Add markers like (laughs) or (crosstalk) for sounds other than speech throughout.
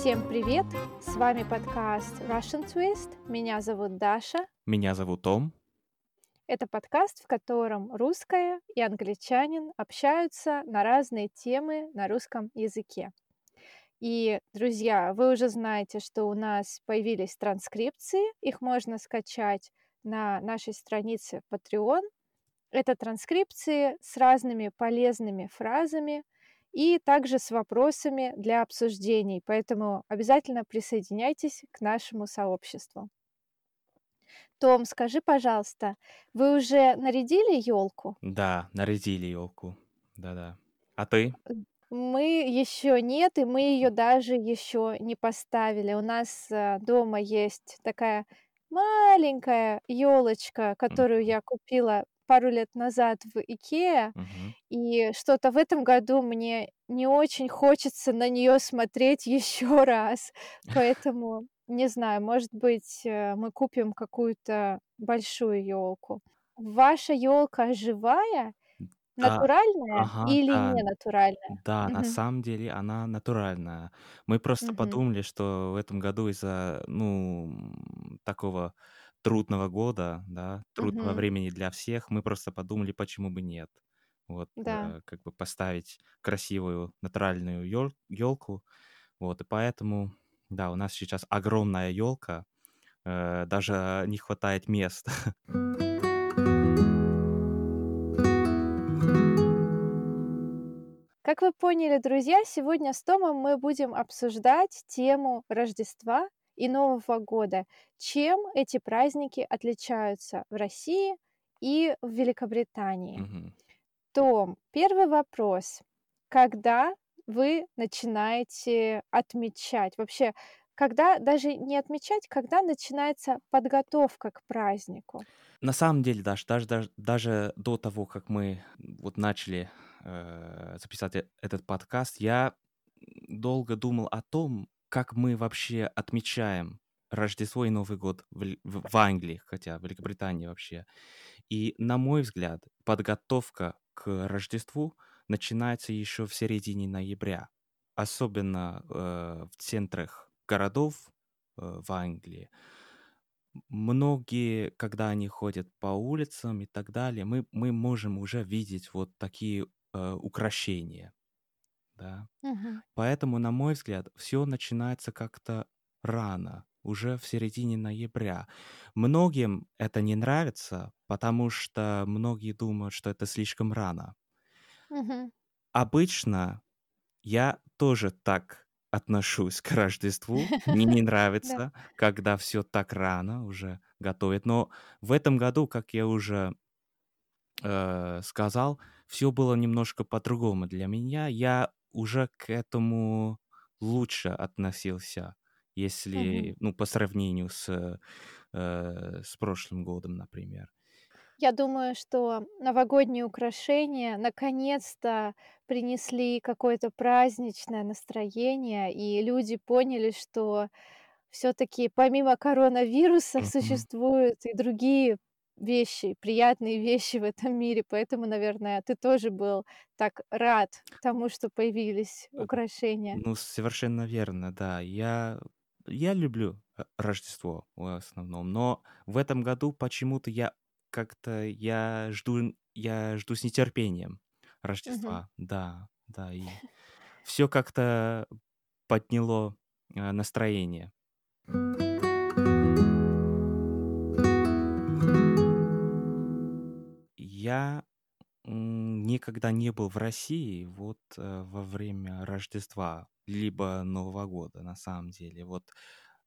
Всем привет! С вами подкаст Russian Twist. Меня зовут Даша. Меня зовут Том. Это подкаст, в котором русская и англичанин общаются на разные темы на русском языке. И, друзья, вы уже знаете, что у нас появились транскрипции. Их можно скачать на нашей странице Patreon. Это транскрипции с разными полезными фразами и также с вопросами для обсуждений. Поэтому обязательно присоединяйтесь к нашему сообществу. Том, скажи, пожалуйста, вы уже нарядили елку? Да, нарядили елку. Да-да. А ты? Мы еще нет, и мы ее даже еще не поставили. У нас э, дома есть такая маленькая елочка, которую я купила пару лет назад в Икеа, Мгм. и что-то в этом году мне не очень хочется на нее смотреть (laughs) еще раз. Поэтому не знаю, может быть, э, мы купим какую-то большую елку. Ваша елка живая, Да, натуральная ага, или да, не натуральная? да, на Мгм. самом деле она натуральная. Мы просто Мгм. подумали, что в этом году из-за, ну, такого трудного года, да, трудного Мгм. времени для всех, мы просто подумали, почему бы нет. Вот, Да. э, как бы поставить красивую натуральную елку. Вот, и поэтому, да, у нас сейчас огромная елка, даже не хватает места. (laughs) Как вы поняли, друзья, сегодня с Томом мы будем обсуждать тему Рождества и Нового года. Чем эти праздники отличаются в России и в Великобритании? Мгм. Том, первый вопрос. Когда вы начинаете отмечать? Вообще, когда даже не отмечать, когда начинается подготовка к празднику? На самом деле, Даш, даже, даже, даже до того, как мы вот начали э, записать э- этот подкаст, я долго думал о том, как мы вообще отмечаем Рождество и Новый год в, в, в Англии, хотя в Великобритании вообще. И, на мой взгляд, подготовка к Рождеству начинается еще в середине ноября, особенно э, в центрах городов э, в Англии. Многие, когда они ходят по улицам и так далее, мы, мы можем уже видеть вот такие э, украшения, да. Мгм. Поэтому, на мой взгляд, все начинается как-то рано, уже в середине ноября. Многим это не нравится, потому что многие думают, что это слишком рано. Мгм. Обычно я тоже так отношусь к Рождеству. (laughs) Мне не нравится, когда все так рано уже готовят. Но в этом году, как я уже э, сказал, все было немножко по-другому для меня. Я уже к этому лучше относился, если, ну, по сравнению с, э, с прошлым годом, например. Я думаю, что новогодние украшения наконец-то принесли какое-то праздничное настроение, и люди поняли, что все-таки помимо коронавируса существуют и другие вещи, приятные вещи в этом мире. Поэтому, наверное, ты тоже был так рад тому, что появились Э, украшения. Ну, совершенно верно, да. Я, я люблю э, Рождество в основном, но в этом году почему-то я как-то я жду, я жду с нетерпением. Рождества. Да, да, и все как-то подняло э, настроение. Я никогда не был в России вот э, во время Рождества, либо Нового года, на самом деле. Вот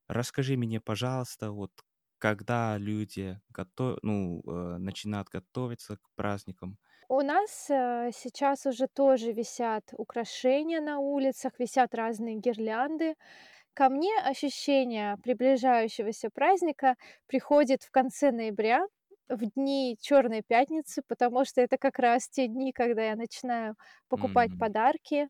расскажи мне, пожалуйста, вот когда люди готов... ну, э, начинают готовиться к праздникам. У нас э, сейчас уже тоже висят украшения на улицах, висят разные гирлянды. Ко мне ощущение приближающегося праздника приходит в конце ноября, в дни Черной пятницы, потому что это как раз те дни, когда я начинаю покупать М, подарки.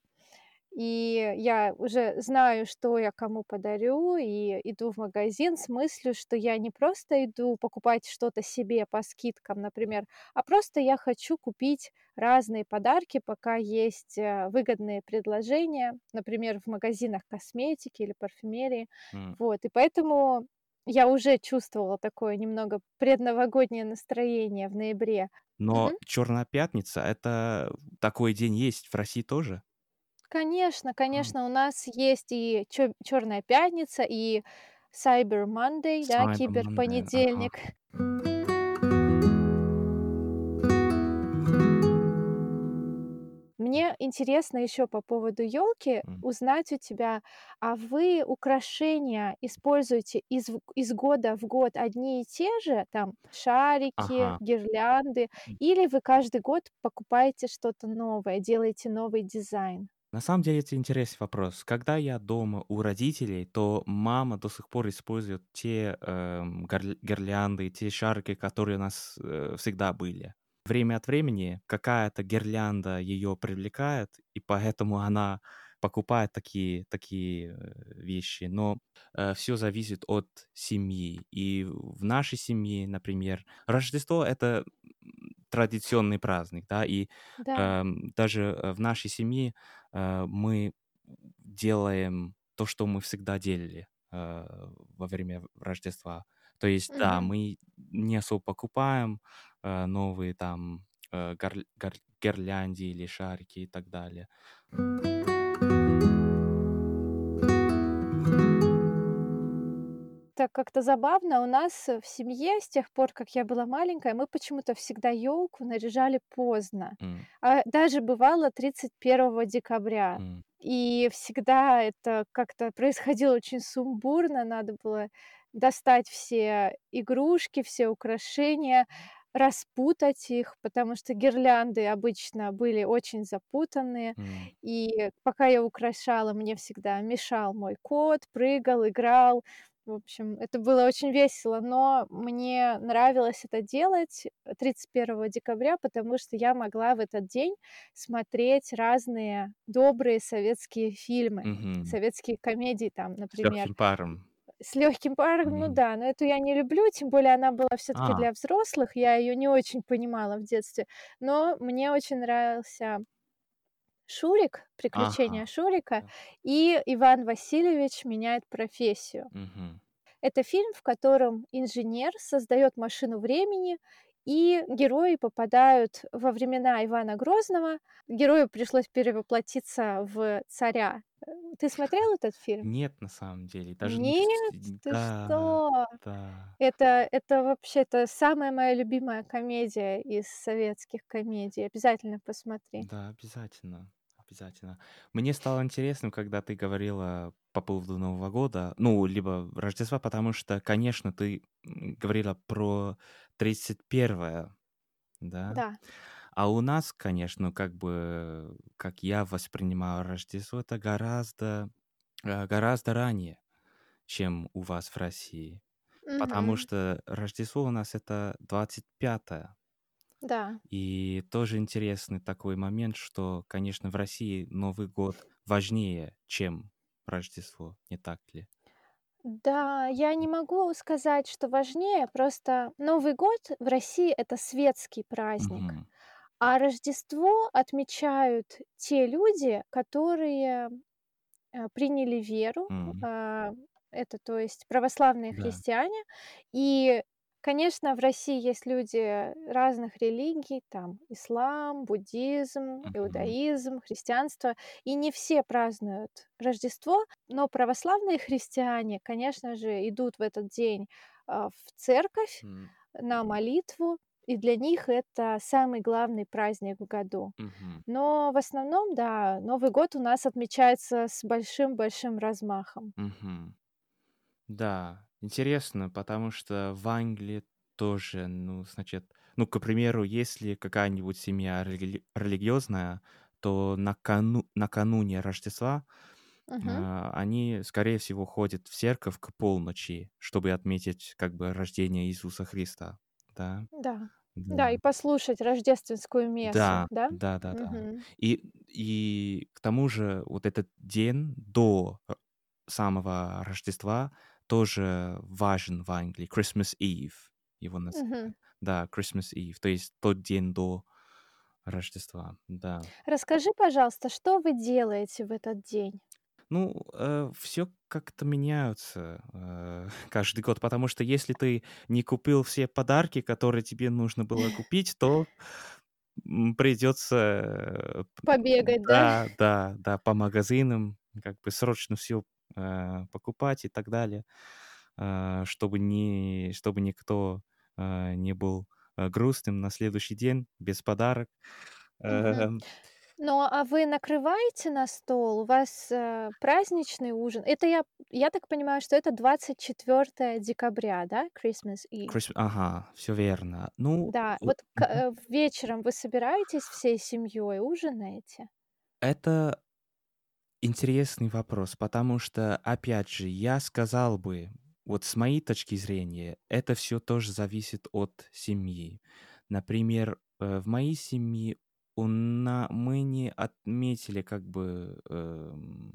И я уже знаю, что я кому подарю, и иду в магазин с мыслью, что я не просто иду покупать что-то себе по скидкам, например, а просто я хочу купить разные подарки, пока есть э, выгодные предложения, например, в магазинах косметики или парфюмерии. М. Вот, и поэтому я уже чувствовала такое немного предновогоднее настроение в ноябре. Но Мгм. Черная пятница это такой день есть в России тоже? Конечно, конечно, у нас есть и Черная пятница, и Cyber Monday, да, Cyber Monday, ага. Мне интересно еще по поводу елки узнать у тебя, а вы украшения используете из из года в год одни и те же, там шарики, Ага. гирлянды, или вы каждый год покупаете что-то новое, делаете новый дизайн? На самом деле это интересный вопрос. Когда я дома у родителей, то мама до сих пор использует те горл- гирлянды, те шарики, которые у нас э, всегда были. Время от времени какая-то гирлянда ее привлекает, и поэтому она покупает такие, такие э, вещи. Но все зависит от семьи. И в нашей семье, например, Рождество— это традиционный праздник, да, и Да. эм, даже э, в нашей семье э, мы делаем то, что мы всегда делали э, во время Рождества. То есть, да, Мгм. мы не особо покупаем э, новые там э, гар- гар- гирлянды или шарики и так далее. Так как-то забавно. У нас, э, в семье с тех пор, как я была маленькая, мы почему-то всегда елку наряжали поздно. М, А, даже бывало 31 декабря. м, И всегда это как-то происходило очень сумбурно. Надо было достать все игрушки, все украшения, распутать их, потому что гирлянды обычно были очень запутанные. м, И пока я украшала, мне всегда мешал мой кот, прыгал, играл. В общем, это было очень весело, но мне нравилось это делать э, 31 декабря, потому что я могла в этот день смотреть разные добрые советские фильмы, мгм. советские комедии, там, С например, легким паром. С легким паром, ну Мгм. да, но эту я не люблю, тем более она была все-таки А, для взрослых, я ее не очень понимала в детстве, но мне очень нравился Шурик, ага. приключения Шурика да. и Иван Васильевич меняет профессию. Мгм. Это фильм, в котором инженер создает машину времени, и герои попадают во времена Ивана Грозного. Герою пришлось перевоплотиться в царя. Ты смотрел этот фильм? Нет, на самом деле, даже не Нет, вс- ты Да, что? да. Это, это вообще это самая моя любимая комедия из советских комедий. Обязательно посмотри. Да, обязательно. Обязательно. Мне стало интересным, когда ты говорила по поводу Нового года, ну, либо Рождества, потому что, конечно, ты говорила про 31 да? Да. А у нас, конечно, как бы, как я воспринимаю Рождество, это гораздо, э, гораздо ранее, чем у вас в России. Потому что Рождество у нас это 25 Да. И тоже интересный такой момент, что, конечно, в России Новый год важнее, чем Рождество, не так ли? Да, я не могу сказать, что важнее, просто Новый год в России это светский праздник, Мгм. а Рождество отмечают те люди, которые э, приняли веру, а, это то есть православные Да. христиане. И, конечно, в России есть люди разных религий, там ислам, буддизм, Мгм. иудаизм, христианство, и не все празднуют Рождество, но православные (laughs) христиане, конечно же, идут в этот день а, в церковь М, на молитву, и для них это самый главный праздник в году. мгм. Но в основном, да, Новый год у нас отмечается с большим-большим размахом. Мгм. Да, интересно, потому что в Англии тоже, ну, значит, ну, к примеру, если какая-нибудь семья рели- религиозная, то накану- накануне Рождества а, они, скорее всего, ходят в церковь к полночи, чтобы отметить как бы рождение Иисуса Христа, да. Да. Да, и Да. послушать рождественскую мессу, Да, да? да-да-да. Мгм. И и к тому же вот этот день до, э, самого Рождества тоже важен в Англии. Christmas Eve его называют. Да, Christmas Eve, то есть тот день до Рождества, да. Расскажи, пожалуйста, что вы делаете в этот день? Ну, э, всё как-то меняются, э, (laughs) каждый год, потому что если ты не купил все подарки, которые тебе нужно было (laughs) купить, то, м, придётся, э, Побегать, да? да, да, да, по магазинам, как бы срочно всё, э, покупать и так далее, э, чтобы не чтобы никто, э, не был, э, грустным на следующий день без подарок. Эм. Ну, а вы накрываете на стол? У вас, э, праздничный ужин? Это я я так понимаю, что это 24 декабря, да, Christmas Eve? Крис ага, всё верно. Ну, Да, вот к э, вечером вы собираетесь всей семьей, ужинаете? Это интересный вопрос, потому что, опять же, я сказал бы, вот с моей точки зрения, это всё тоже зависит от семьи. Например, э, в моей семье у на мы не отметили как бы, эм,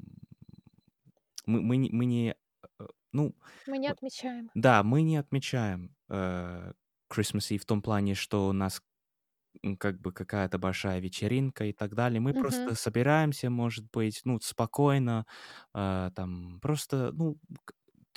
мы мы не мы не, э, ну, Мы не отмечаем. да, мы не отмечаем, э, Christmas Eve в том плане, что нас, м, как бы какая-то большая вечеринка и так далее. Мы Мгм. просто собираемся, может быть, ну, спокойно, э, там просто, ну,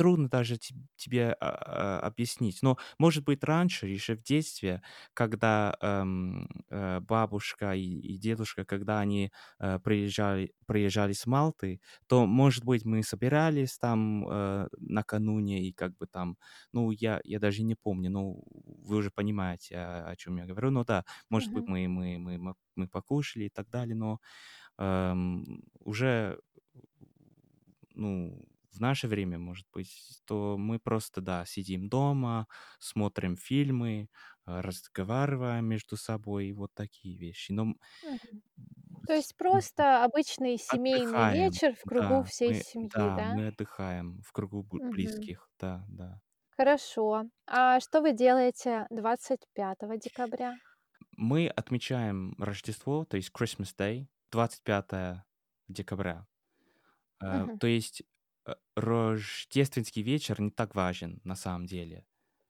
трудно даже теб тебе, а, а, объяснить. Но, может быть, раньше, еще в детстве, когда, эм, э, бабушка и и дедушка, когда они, э, приезжали приезжали с Малты, то, может быть, мы собирались там, э, накануне и как бы там, ну, я я даже не помню, ну, вы уже понимаете, о о чём я говорю. Ну да, может быть, Мгм. мы мы мы мы покушали и так далее, но, эм, уже, ну, в наше время, может быть, то мы просто, да, сидим дома, смотрим фильмы, э, разговариваем между собой, вот такие вещи. Но. То есть просто обычный семейный Отдыхаем, вечер в кругу да, всей мы семьи, да, да? мы отдыхаем в кругу близких, да, да. Хорошо. А что вы делаете 25 декабря? Мы отмечаем Рождество, то есть Christmas Day, 25 декабря. Мгм. то есть, рождественский вечер не так важен на самом деле.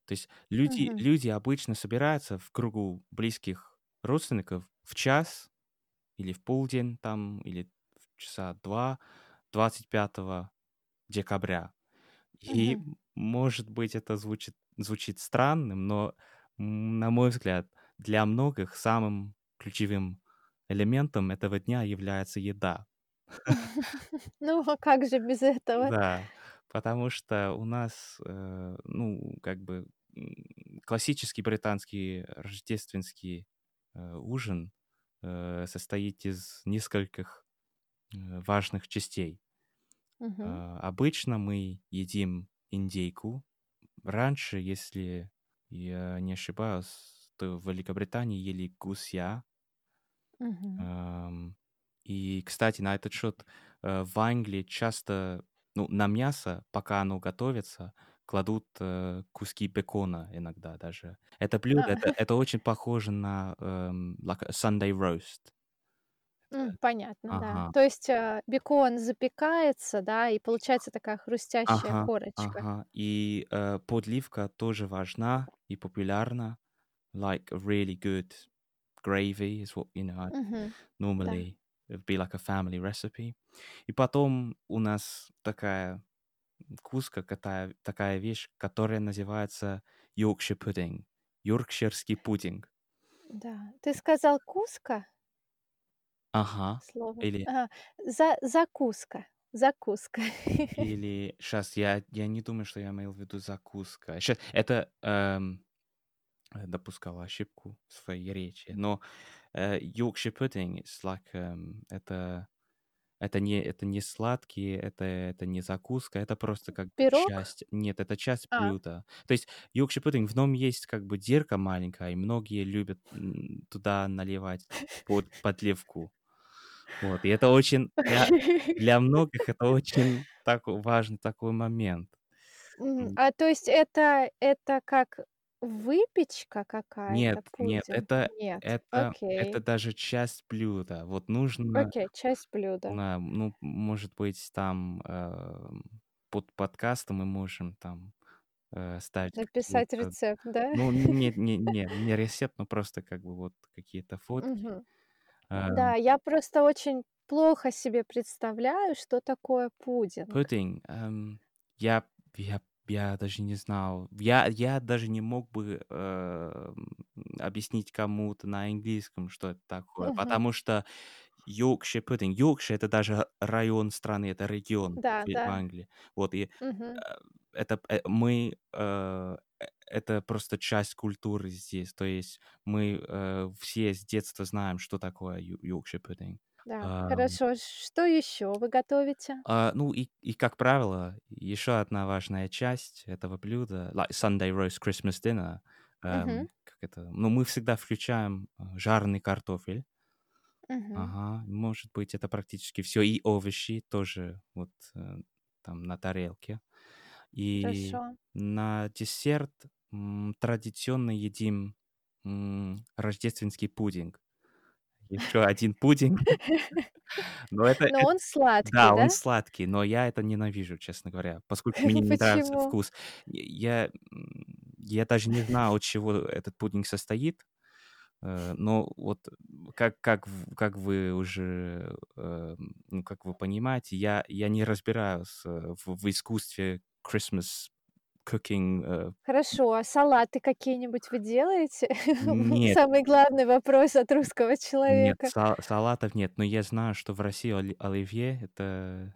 То есть люди Мгм. люди обычно собираются в кругу близких родственников в час или в полдень там, или в часа 2 25 декабря. И, м может быть, это звучит звучит странным, но, на мой взгляд, для многих самым ключевым элементом этого дня является еда. (laughs) Ну, а как же без этого? Да, потому что у нас, э, ну, как бы, м, классический британский рождественский, э, ужин, э, состоит из нескольких, э, важных частей. Мгм. Э, обычно мы едим индейку. Раньше, если я не ошибаюсь, то в Великобритании ели гуся. Мгм. Ам, и, кстати, на этот счет, э, в Англии часто, ну, на мясо, пока оно готовится, кладут, э, куски бекона иногда даже. Это блюдо, А. это это очень похоже на, a Sunday roast. Это понятно, да. ага. То есть, э, бекон запекается, да, и получается такая хрустящая Ага, корочка. ага. И, э, подливка тоже важна и популярна. Like really good gravy is what, you know, I. Да. normally be like a family recipe. И потом у нас такая куска, катая такая вещь, которая называется Yorkshire pudding, йоркширский пудинг. Да. Ты сказал куска? Ага. Слово. Или Ага. За закуска закуска. (laughs) или щас я я не думаю, что я имел в виду закуска. Ща это, эм, э, допускал ошибку в своей речи, но, Yorkshire pudding is like, эм, это это не это не сладкий, это это не закуска, это просто как Пирог? часть нет, это часть А. блюда. То есть Yorkshire pudding, в нём есть как бы дырка маленькая, и многие любят, туда наливать под подливку. Вот, и это очень для для (laughs) многих это очень так важный такой момент. А то есть это это как выпечка Нет, какая-то, нет, пудинг? это Нет. это это Окей. даже часть блюда. Вот нужно, Окей, часть блюда. на ну, может быть, там, эм, под подкастом мы можем там, э, ставить Написать какие-то рецепт, да? ну, не не (laughs) не не рецепт, но просто как бы вот какие-то фотки. Мгм. Эм, Да, я просто очень плохо себе представляю, что такое пудинг. pudding, эм, я я я даже не знал. Я я даже не мог бы, эм, объяснить кому-то на английском, что это такое, Мгм. потому что Yorkshire pudding Yorkshire- это даже район страны, это регион Да, в да. Англии. Вот и, э, это э, мы, э, э, это просто часть культуры здесь. То есть мы, э, все с детства знаем, что такое Yorkshire pudding. Да, Ам, хорошо. Что еще вы готовите? а, ну и и, как правило, еще одна важная часть этого блюда, like Sunday roast Christmas dinner, Мгм. эм, как это, ну, мы всегда включаем, э, жареный картофель. Мгм. Ага, может быть, это практически все И овощи тоже вот, э, там на тарелке. И Хорошо. на десерт, м, традиционно едим, м, рождественский пудинг. Еще один пудинг. (laughs) Но это Но он сладкий, да, он сладкий, но я это ненавижу, честно говоря, поскольку мне не (laughs) нравится вкус. Я, я даже не знаю, от чего этот пудинг состоит. Э, но вот как как как вы уже, эм, ну, как вы понимаете, я я не разбираюсь, э, в в искусстве Christmas cooking, э. Хорошо, а салаты какие-нибудь вы делаете? (laughs) Нет, Самый главный вопрос от русского нет, человека. са салатов нет, но я знаю, что в России оли оливье- это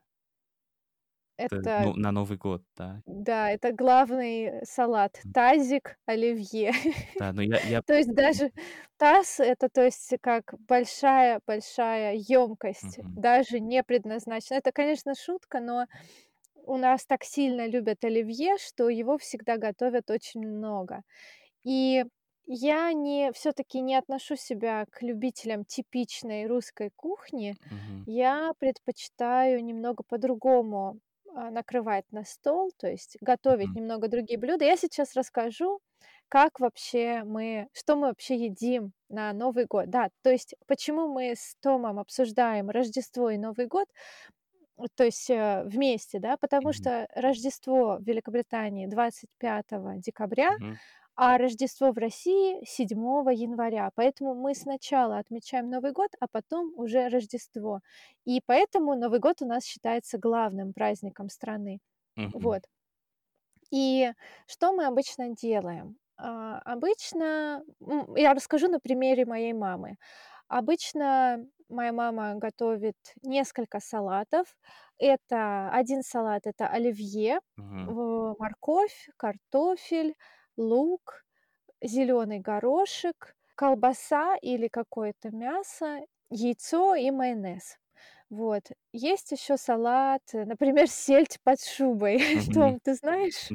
это, Это, ну, на Новый год, да. да, это главный салат. Тазик оливье. да, (laughs) но я я То есть даже таз- это, то есть, как большая-большая емкость, Мгм, даже не предназначена. Это, конечно, шутка, но у нас так сильно любят оливье, что его всегда готовят очень много. И я не все таки не отношу себя к любителям типичной русской кухни. мгм, Я предпочитаю немного по-другому, а, накрывать на стол, то есть готовить мгм, немного другие блюда. Я сейчас расскажу, как вообще мы что мы вообще едим на Новый год. Да, то есть почему мы с Томом обсуждаем Рождество и Новый год, то есть, э, вместе, да, потому мгм, что Рождество в Великобритании 25 декабря, мгм, а Рождество в России 7 января. Поэтому мы сначала отмечаем Новый год, а потом уже Рождество. И поэтому Новый год у нас считается главным праздником страны. мгм, Вот. И что мы обычно делаем? А, обычно, я расскажу на примере моей мамы. Обычно моя мама готовит несколько салатов. Это один салат- это оливье, в морковь, картофель, лук, зеленый горошек, колбаса или какое-то мясо, яйцо и майонез. Вот. Есть еще салат, например, (laughs) сельдь под шубой. Том, ты знаешь?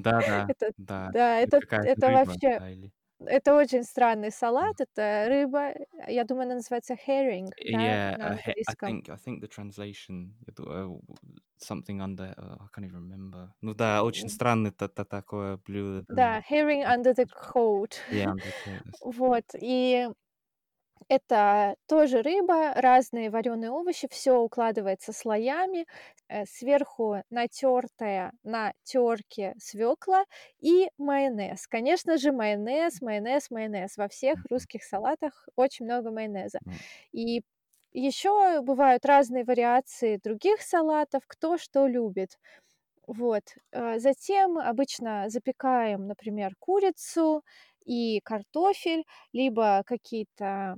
Это да, да, это вообще да, или это очень странный салат. Это рыба, э, я думаю, она называется herring, да, Yeah, на uh, he I think I think the translation, э, something under, uh, I can't even remember. Ну да, очень странное та та такое блюдо, да. да, herring under the coat. Yeah, under curtains. Вот, и Это тоже рыба, разные вареные овощи, все укладывается слоями, э, сверху натертая на терке свекла и майонез. Конечно же, майонез, майонез, майонез. Во всех русских салатах очень много майонеза. И еще бывают разные вариации других салатов, кто что любит. Вот. Э, затем обычно запекаем, например, курицу и картофель, либо какие-то,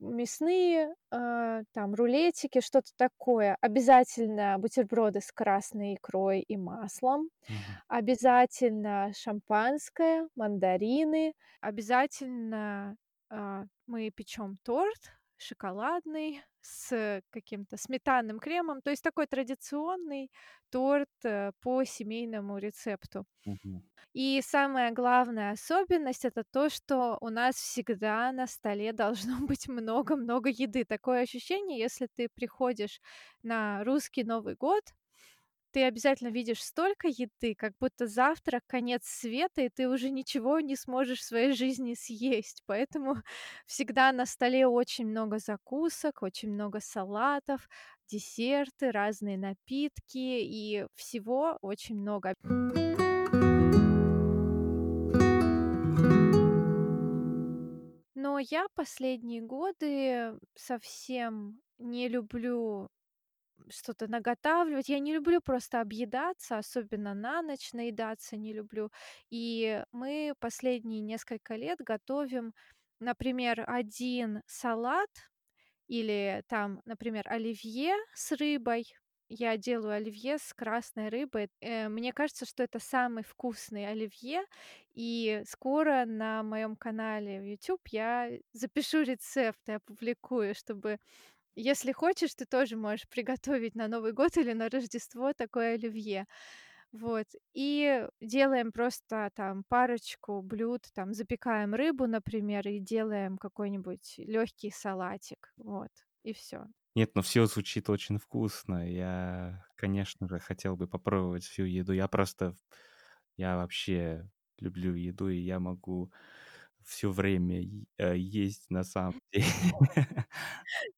мясные, а, там рулетики, что-то такое. Обязательно бутерброды с красной икрой и маслом, мгм, обязательно шампанское, мандарины, обязательно, а, мы печем торт шоколадный с каким-то сметанным кремом. То есть такой традиционный торт, э, по семейному рецепту. мгм, И самая главная особенность- это то, что у нас всегда на столе должно (laughs) быть много-много еды. Такое ощущение, если ты приходишь на русский Новый год, ты обязательно видишь столько еды, как будто завтра конец света, и ты уже ничего не сможешь в своей жизни съесть. Поэтому (laughs) всегда на столе очень много закусок, очень много салатов, десерты, разные напитки и всего очень много. Но я последние годы совсем не люблю что-то наготавливать. Я не люблю просто объедаться, особенно на ночь наедаться не люблю. И мы последние несколько лет готовим, например, один салат или там, например, оливье с рыбой. Я делаю оливье с красной рыбой. Э, мне кажется, что это самый вкусный оливье. И скоро на моем канале в YouTube я запишу рецепт и опубликую, чтобы если хочешь, ты тоже можешь приготовить на Новый год или на Рождество такое оливье. Вот. И делаем просто там парочку блюд, там запекаем рыбу, например, и делаем какой-нибудь легкий салатик. Вот. И все. Нет, ну все звучит очень вкусно. Я, конечно же, хотел бы попробовать всю еду. Я просто, я вообще люблю еду, и я могу все время э, есть на самом (laughs) деле.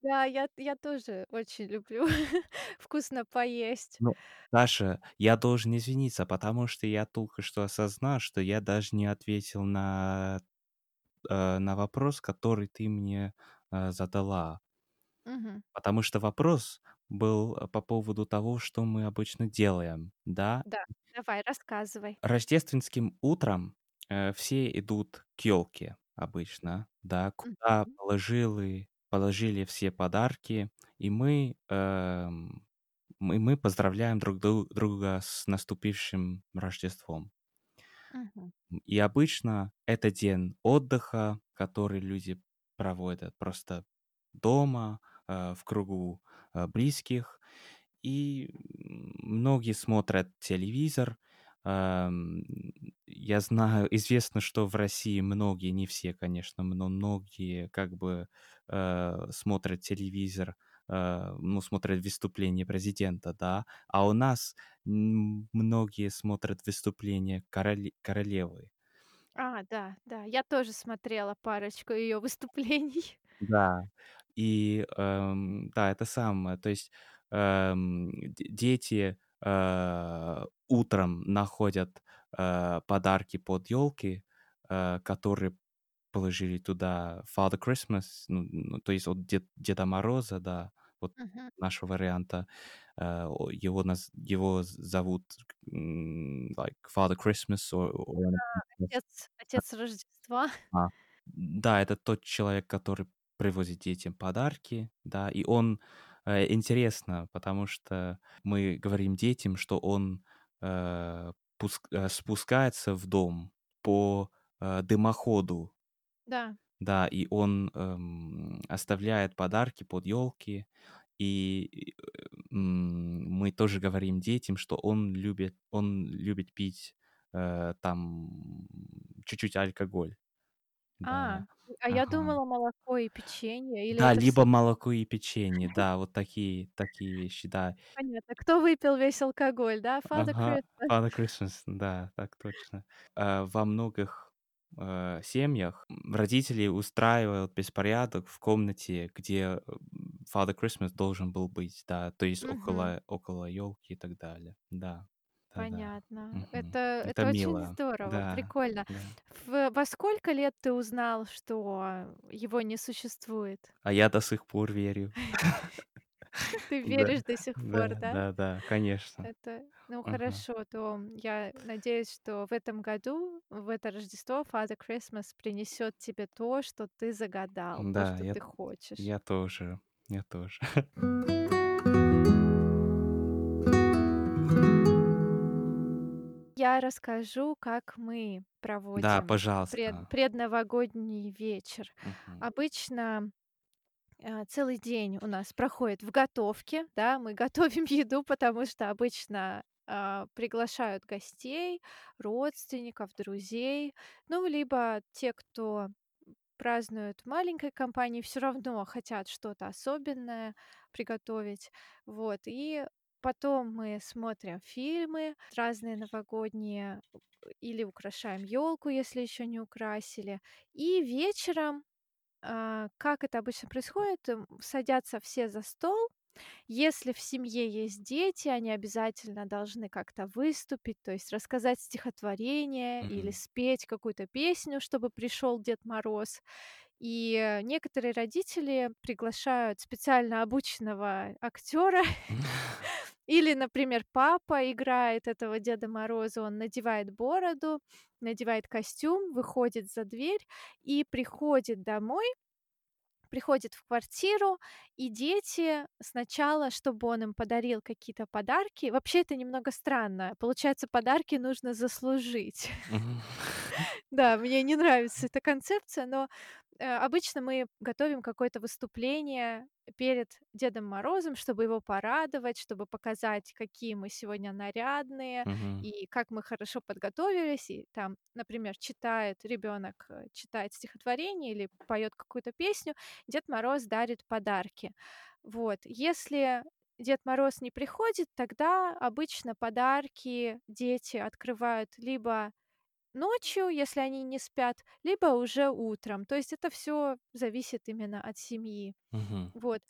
Да, я я тоже очень люблю (laughs) вкусно поесть. Ну, Даша, я должен извиниться, потому что я только что осознал, что я даже не ответил на, э, на вопрос, который ты мне э, задала. Мгм. Потому что вопрос был э, по поводу того, что мы обычно делаем, да? Да, давай, рассказывай. Рождественским утром э, все идут к елке обычно, да, куда Мгм. положили, положили все подарки, и мы, эм, мы, мы поздравляем друг дру- друга с наступившим Рождеством. Мгм. И обычно это день отдыха, который люди проводят просто дома, э, в кругу э, близких. И м, многие смотрят телевизор. Ам, Я знаю, известно, что в России многие, не все, конечно, но многие как бы э, смотрят телевизор, э, ну, смотрят выступление президента, да, а у нас многие смотрят выступление короле- королевы. А, да, да, я тоже смотрела парочку ее выступлений. (laughs) Да. И, эм, да, это самое. То есть, эм, д дети, э, утром находят, э, подарки под елки, э, которые положили туда Father Christmas, ну ну, то есть от Дед Деда Мороза, да, вот Мгм. нашего варианта. Э, его наз его зовут, like Father Christmas or or Отец отец Рождества. (laughs) а, да, это тот человек, который привозит детям подарки, да, и он э, интересно, потому что мы говорим детям, что он э, пуск- э, спускается в дом по э, дымоходу, Да. да, и он эм, оставляет подарки под елки, и э, м, мы тоже говорим детям, что он любит, он любит пить э, там чуть-чуть алкоголь. Да, А, а я ага. думала молоко и печенье, или Да, это либо все молоко и печенье, (laughs) да, вот такие такие вещи, да. понятно. Кто выпил весь алкоголь, да? Father Ага, Christmas. Father Christmas, да, так точно. Э, во многих, э, семьях, м, родители устраивают беспорядок в комнате, где, Father Christmas должен был быть, да, то есть Мгм. около около елки и так далее. Да. Понятно. Мгм. Это Это это очень мило. здорово, Да, прикольно. да. В во сколько лет ты узнал, что его не существует? А я до сих пор верю. (laughs) Ты Да, веришь до сих да, пор, да? да-да, конечно. Это, ну, Мгм. хорошо, то я надеюсь, что в этом году, в это Рождество, Father Christmas принесет тебе то, что ты загадал, то, Да, что я ты хочешь. я тоже, я тоже. (laughs) Я расскажу, как мы Да, проводим пред пожалуйста. предновогодний вечер. Мгм. Обычно А, целый день у нас проходит в готовке, да, мы (laughs) готовим еду, потому что обычно, а, приглашают гостей, родственников, друзей, ну, либо те, кто празднуют в маленькой компании, все равно хотят что-то особенное приготовить. Вот, и потом мы смотрим фильмы разные новогодние или украшаем елку, если еще не украсили. И вечером, а, как это обычно происходит, садятся все за стол. Если в семье есть дети, они обязательно должны как-то выступить, то есть рассказать стихотворение или Мгм. спеть какую-то песню, чтобы пришел Дед Мороз. И э, некоторые родители приглашают специально обученного актера, (laughs) (laughs) или, например, папа играет этого Деда Мороза, он надевает бороду, надевает костюм, выходит за дверь и приходит домой, приходит в квартиру, и дети сначала, чтобы он им подарил какие-то подарки, вообще это немного странно, получается, подарки нужно заслужить. (laughs) Да, мне не нравится эта концепция, но, обычно мы готовим какое-то выступление перед Дедом Морозом, чтобы его порадовать, чтобы показать, какие мы сегодня нарядные Мгм. и как мы хорошо подготовились. И там, например, читает ребенок, э, читает стихотворение или поет какую-то песню, Дед Мороз дарит подарки. Вот. Если Дед Мороз не приходит, тогда обычно подарки дети открывают либо ночью, если они не спят, либо уже утром. То есть это все зависит именно от семьи. Мгм. Вот.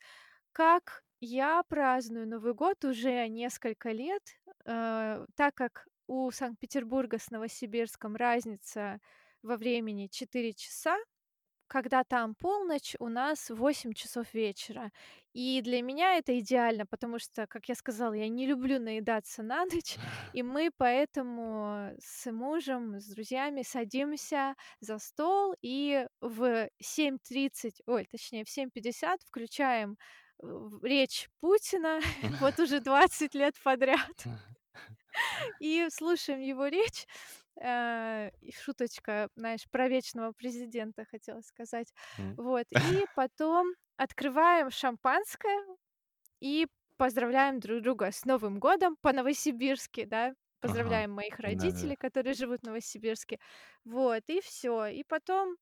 Как я праздную Новый год уже несколько лет, э, так как у Санкт-Петербурга с Новосибирском разница во времени 4 часа, когда там полночь, у нас 8 часов вечера. И для меня это идеально, потому что, как я сказала, я не люблю наедаться на ночь, (laughs) и мы поэтому с мужем, с друзьями садимся за стол и в 7:30, ой, точнее в 7:50 включаем речь Путина (laughs) вот (laughs) уже 20 лет подряд и слушаем его речь. Э, шуточка, знаешь, про вечного президента хотела сказать. Вот. (laughs) И потом открываем шампанское и поздравляем друг друга с Новым годом по-новосибирски, да. Ага. Поздравляем моих Да-да. родителей, которые живут в Новосибирске. Вот, и все. И потом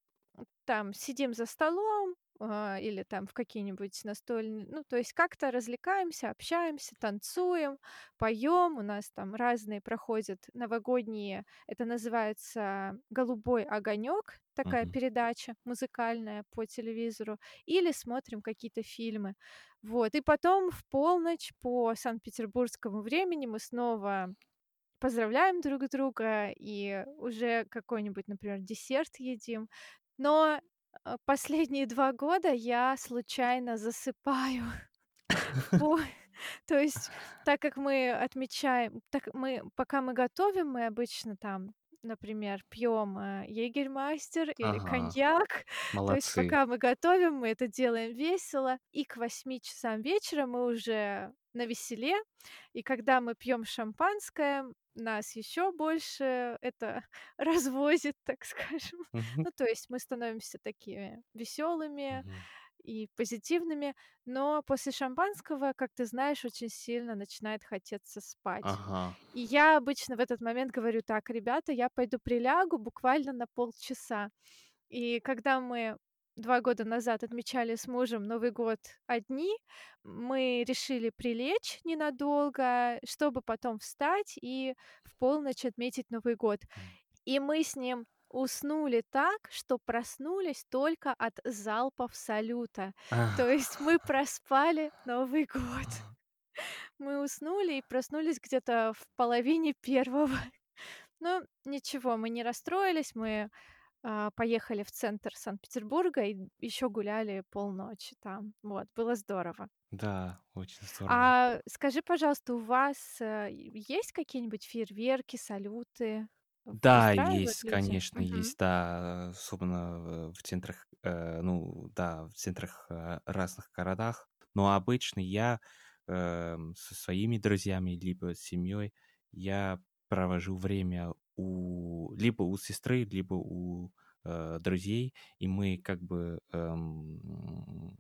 там сидим за столом, а, или там в какие-нибудь настольные, ну, то есть как-то развлекаемся, общаемся, танцуем, поем. У нас там разные проходят новогодние, это называется "Голубой огонек", такая Мгм. передача музыкальная по телевизору, или смотрим какие-то фильмы. Вот, и потом в полночь по санкт-петербургскому времени мы снова поздравляем друг друга и уже какой-нибудь, например, десерт едим. Но, э, последние 2 года я случайно засыпаю (laughs) (laughs) то есть, так как мы отмечаем, так мы пока мы готовим, мы обычно там, например, пьем, э, егермастер или Ага. коньяк. То есть Молодцы. пока мы готовим, мы это делаем весело, и к восьми часам вечера мы уже навеселе. И когда мы пьем шампанское, нас еще больше это (laughs) развозит, так скажем. Мгм. Ну, то есть мы становимся такими веселыми Мгм. и позитивными. Но после шампанского, как ты знаешь, очень сильно начинает хотеться спать. Ага. И я обычно в этот момент говорю: "Так, ребята, я пойду прилягу буквально на полчаса". И когда мы 2 года назад отмечали с мужем Новый год одни, мы решили прилечь ненадолго, чтобы потом встать и в полночь отметить Новый год. И мы с ним уснули так, что проснулись только от залпов салюта. То есть мы (laughs) проспали Новый год. Мы уснули и проснулись где-то в половине первого. Но ничего, мы не расстроились, мы, поехали в центр Санкт-Петербурга и еще гуляли полночи там. Вот, было здорово. Да, очень здорово. А скажи, пожалуйста, у вас, э, есть какие-нибудь фейерверки, салюты? Да, есть, люди? конечно, Мгм. есть, да, особенно в в центрах, э, ну да, в центрах, э, разных городах. Но обычно я, эм, со своими друзьями либо с семьей, я провожу время у либо у сестры, либо у, э, друзей, и мы как бы, эм,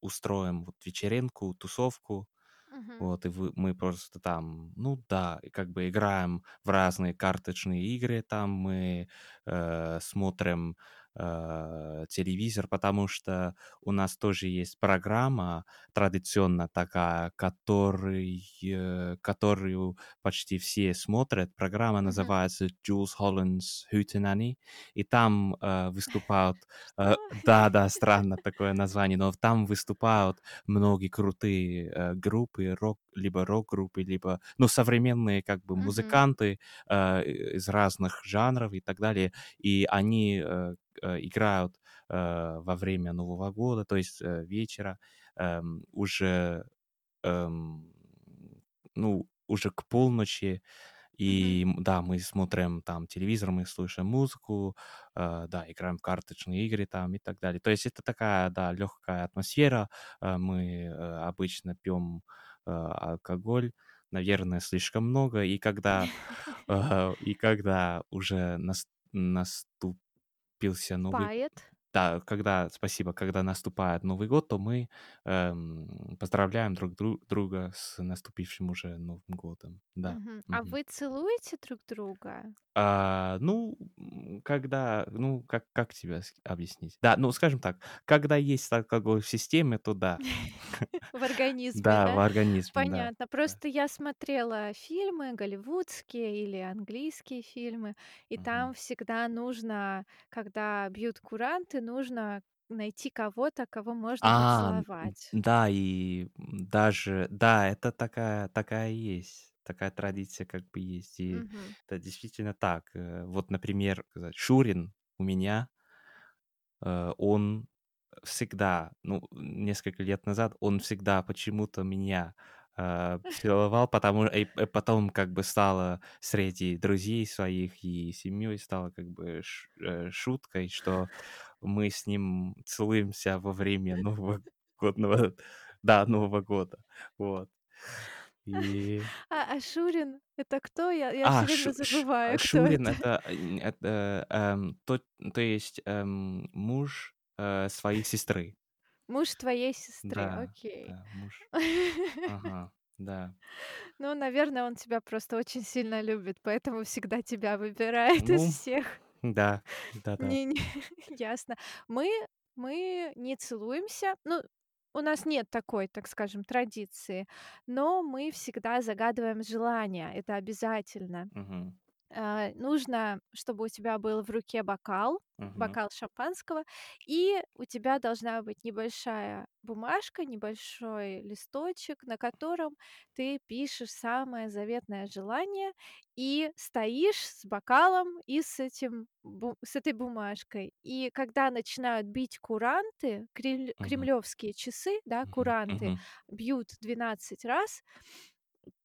устроим вот вечеринку, тусовку. Мгм. Вот, и вы мы просто там, ну да, как бы играем в разные карточные игры, там мы, э, смотрим, э, телевизор, потому что у нас тоже есть программа традиционно такая, который, э, которую почти все смотрят. Программа Мгм. называется Jules Holland's Hootenanny, и там э, выступают... э, да, да, странно такое название, но там выступают многие крутые э, группы, рок, либо рок-группы, либо, ну, современные как бы музыканты э, из разных жанров и так далее, и они э, играют э, во время Нового года, то есть э, вечера, эм, уже, эм, ну, уже к полночи, и да, мы смотрим там телевизор, мы слушаем музыку, э, да, играем в карточные игры там и так далее. То есть это такая, да, легкая атмосфера. Э, мы э, обычно пьем э, алкоголь, наверное, слишком много, и когда, (laughs) э, и когда уже нас- наступился Новый Пает. да, когда, спасибо, когда наступает Новый год, то мы эм, поздравляем друг дру- друга с наступившим уже Новым годом. Да. Мгм. А вы целуете друг друга? А, ну, когда, ну, как, как тебе объяснить? Да, ну, скажем так, когда есть алкоголь в системе, то да. (laughs) В организме, Да, в организме. Понятно. Просто я смотрела фильмы голливудские или английские фильмы, и там всегда нужно, когда бьют куранты, нужно найти кого-то, кого можно А, поцеловать. да, и даже, да, это такая, такая есть, такая традиция как бы есть, и Мгм. это действительно так. Э, Вот, например, Шурин у меня, э, он всегда, ну, несколько лет назад, он всегда почему-то меня э, целовал, потому и, и потом как бы стало среди друзей своих и семьей стало как бы ш- э, шуткой, что мы с ним целуемся во время Нового годного, да, Нового года, вот. И (laughs) А, а Шурин- это кто? Я я а, все время Шу- Ш- а, забываю, кто (laughs) Шурин это. это, э, это эм, то, то есть эм, муж э, своей сестры. Муж твоей сестры. Да, Окей. да, муж. (laughs) Ага, да. Ну, наверное, он тебя просто очень сильно любит, поэтому всегда тебя выбирает из Ну, всех. да, да-да. Не не ясно. Мы мы не целуемся. Ну, у нас нет такой, так скажем, традиции, но мы всегда загадываем желание. Это обязательно. Мгм, А, нужно, чтобы у тебя был в руке бокал, мгм, бокал шампанского, и у тебя должна быть небольшая бумажка, небольшой листочек, на котором ты пишешь самое заветное желание и стоишь с бокалом и с этим с этой бумажкой. И когда начинают бить куранты, кремль- мгм, кремлевские часы, да, куранты мгм, бьют 12 раз,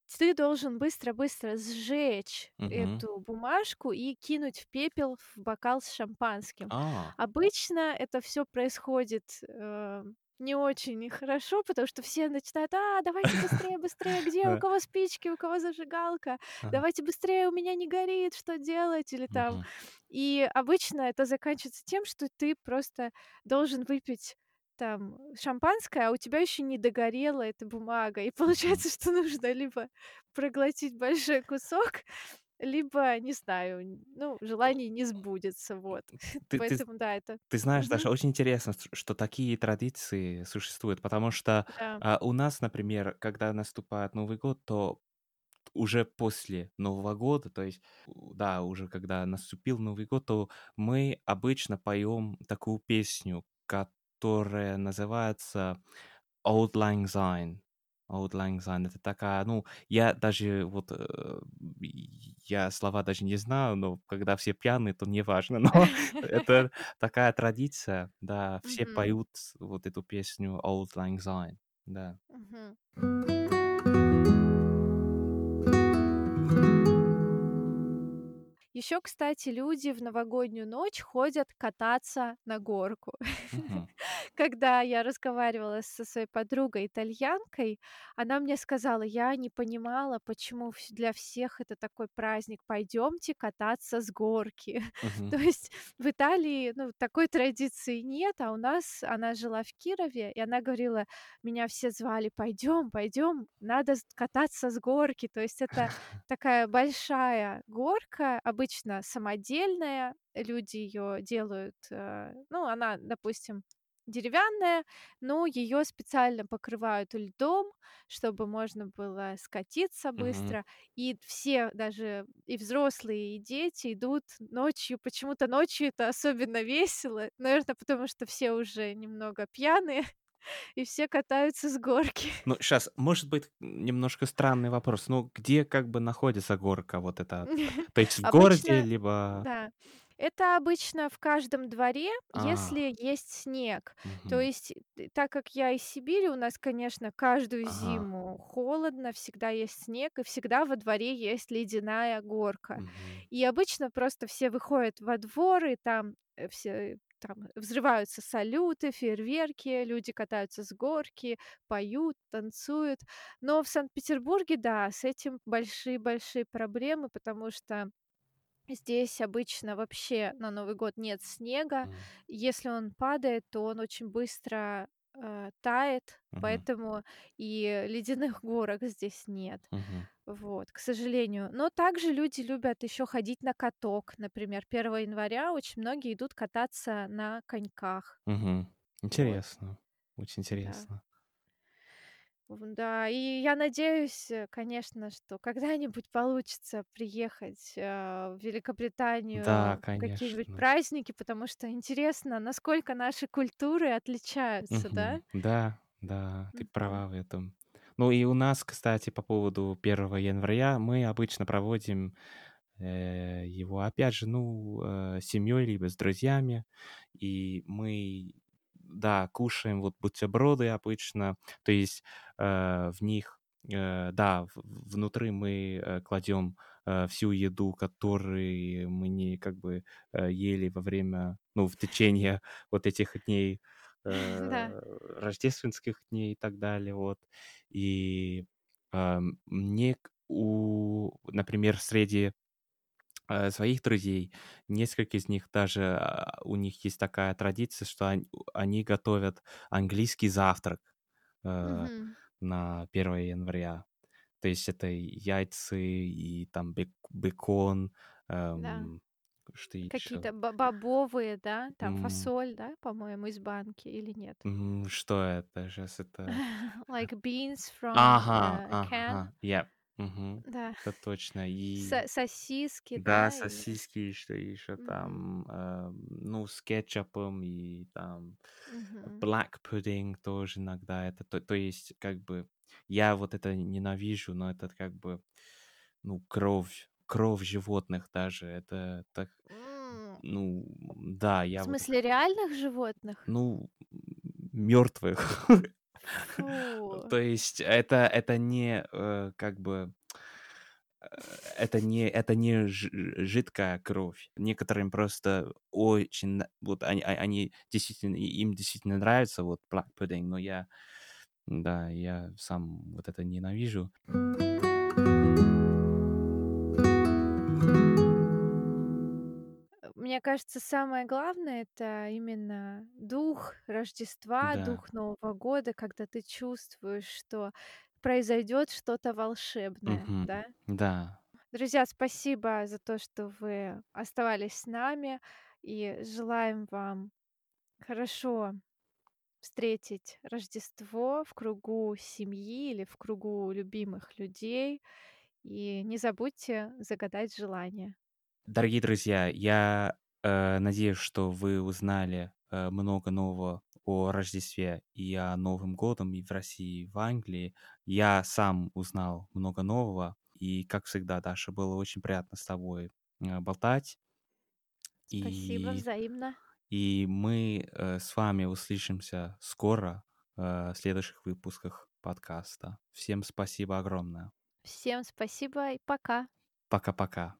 ты должен быстро-быстро сжечь мгм. эту бумажку и кинуть в пепел в бокал с шампанским. А, Обычно это все происходит, э, не очень хорошо, потому что все начинают: "А, давайте быстрее, быстрее, (laughs) где, у да, кого спички, у кого зажигалка? ага, Давайте быстрее, у меня не горит, что делать?" Или там. мгм, И обычно это заканчивается тем, что ты просто должен выпить там шампанское, а у тебя еще не догорела эта бумага. И (laughs) получается, что нужно либо проглотить большой кусок, либо, не знаю, ну, желание не сбудется, вот. (laughs) Ты ты Поэтому да, это ты знаешь, Мгм. Даша, очень интересно, что такие традиции существуют, потому что, Да. а, у нас, например, когда наступает Новый год, то уже после Нового года, то есть, да, уже когда наступил Новый год, то мы обычно поем такую песню, которая называется Auld Lang Syne. Auld Lang Syne. Это такая, ну, я даже вот, э, я слова даже не знаю, но когда все пьяные, то неважно. (laughs) Но это такая традиция, да, все поют вот эту песню Auld Lang Syne, да. Еще, кстати, люди в новогоднюю ночь ходят кататься на горку. Мгм. (laughs) Когда я разговаривала со своей подругой-итальянкой, она мне сказала: "Я не понимала, почему вс для всех это такой праздник. Пойдемте кататься с горки". (laughs) Мгм. То есть в Италии, ну, такой традиции нет, а у нас она жила в Кирове, и она говорила: "Меня все звали: пойдем, пойдем, надо с кататься с горки". То есть это (laughs) такая большая горка. Обычно обычно самодельная, люди ее делают, э, ну, она, допустим, деревянная, но ее специально покрывают льдом, чтобы можно было скатиться быстро. И все, даже и взрослые, и дети идут ночью. Почему-то ночью это особенно весело. Наверно, потому что все уже немного пьяные, и все катаются с горки. Ну, щас, может быть, немножко странный вопрос. Ну, где как бы находится горка вот эта? (laughs) То есть в городе, Обычно, либо да, это обычно в каждом дворе, А. если есть снег. То Мгм. есть, т так как я из Сибири, у нас, конечно, каждую Ага. зиму холодно, всегда есть снег, и всегда во дворе есть ледяная горка. Мгм. И обычно просто все выходят во двор, и там, э, все там взрываются салюты, фейерверки, люди катаются с горки, поют, танцуют. Но в Санкт-Петербурге, да, с этим большие-большие проблемы, потому что здесь обычно вообще на Новый год нет снега. М. Если он падает, то он очень быстро, э, тает, Мгм. поэтому и ледяных горок здесь нет. Мгм. Вот, к сожалению. Но также люди любят еще ходить на каток. Например, 1 января очень многие идут кататься на коньках. Вот. Интересно, очень Да. интересно. В да, и я надеюсь, э, конечно, что когда-нибудь получится приехать, а, в Да, Великобританию в какие-нибудь конечно. праздники, потому что интересно, насколько наши культуры отличаются, да? Мгм. Да, да, ты Мгм. права в этом. Ну и у нас, кстати, по поводу 1 января, мы обычно проводим, э, его, опять же, ну, э, с семьей либо с друзьями. И мы, да, кушаем вот бутерброды обычно. То есть, э, в них, э, да, внутри мы, э, кладем, э, всю еду, который мы не как бы, э, ели во время, ну, в течение (laughs) вот этих дней, (laughs) Да. э, рождественских дней и так далее, вот. И, ам, мне у например, среди, э, своих друзей, несколько из них даже, а, у них есть такая традиция, что он они готовят английский завтрак, э, Мгм. на 1 января. То есть это яйцы, и там бек бекон, Да. эм, что еще? Какие-то бо бобовые, да, там М. фасоль, да, по-моему, из банки или нет? М, что это? Щас это (laughs) Like beans from, Ага, э, a can. ага, yep, мгм. Да. Это точно. И Со сосиски, да, да, сосиски, и что еще Мгм. там, э, ну, с кетчупом, и там Мгм. black pudding тоже иногда. Это то то есть как бы я вот это ненавижу, но это как бы, ну, кровь кровь животных даже. Это так, М. ну да, В я вот смысле реальных животных? Ну, мёртвых. (laughs) То есть это это не, э, как бы, э, это не это не жи жидкая кровь. Некоторым просто очень вот они они действительно им действительно нравится вот black pudding, но я, да, я сам вот это ненавижу. Э, мне кажется, самое главное- это именно дух Рождества, Да. дух Нового года, когда ты чувствуешь, что произойдет что-то волшебное, Мгм. да? Да. Друзья, спасибо за то, что вы оставались с нами, и желаем вам хорошо встретить Рождество в кругу семьи или в кругу любимых людей. И не забудьте загадать желание. Дорогие друзья, я, э, надеюсь, что вы узнали, э, много нового о Рождестве и о Новом годом и в России, и в Англии. Я сам узнал много нового. И, как всегда, Даша, было очень приятно с тобой, э, болтать. Спасибо, И взаимно. и мы, э, с вами услышимся скоро, э, в следующих выпусках подкаста. Всем спасибо огромное. Всем спасибо и пока. Пока-пока.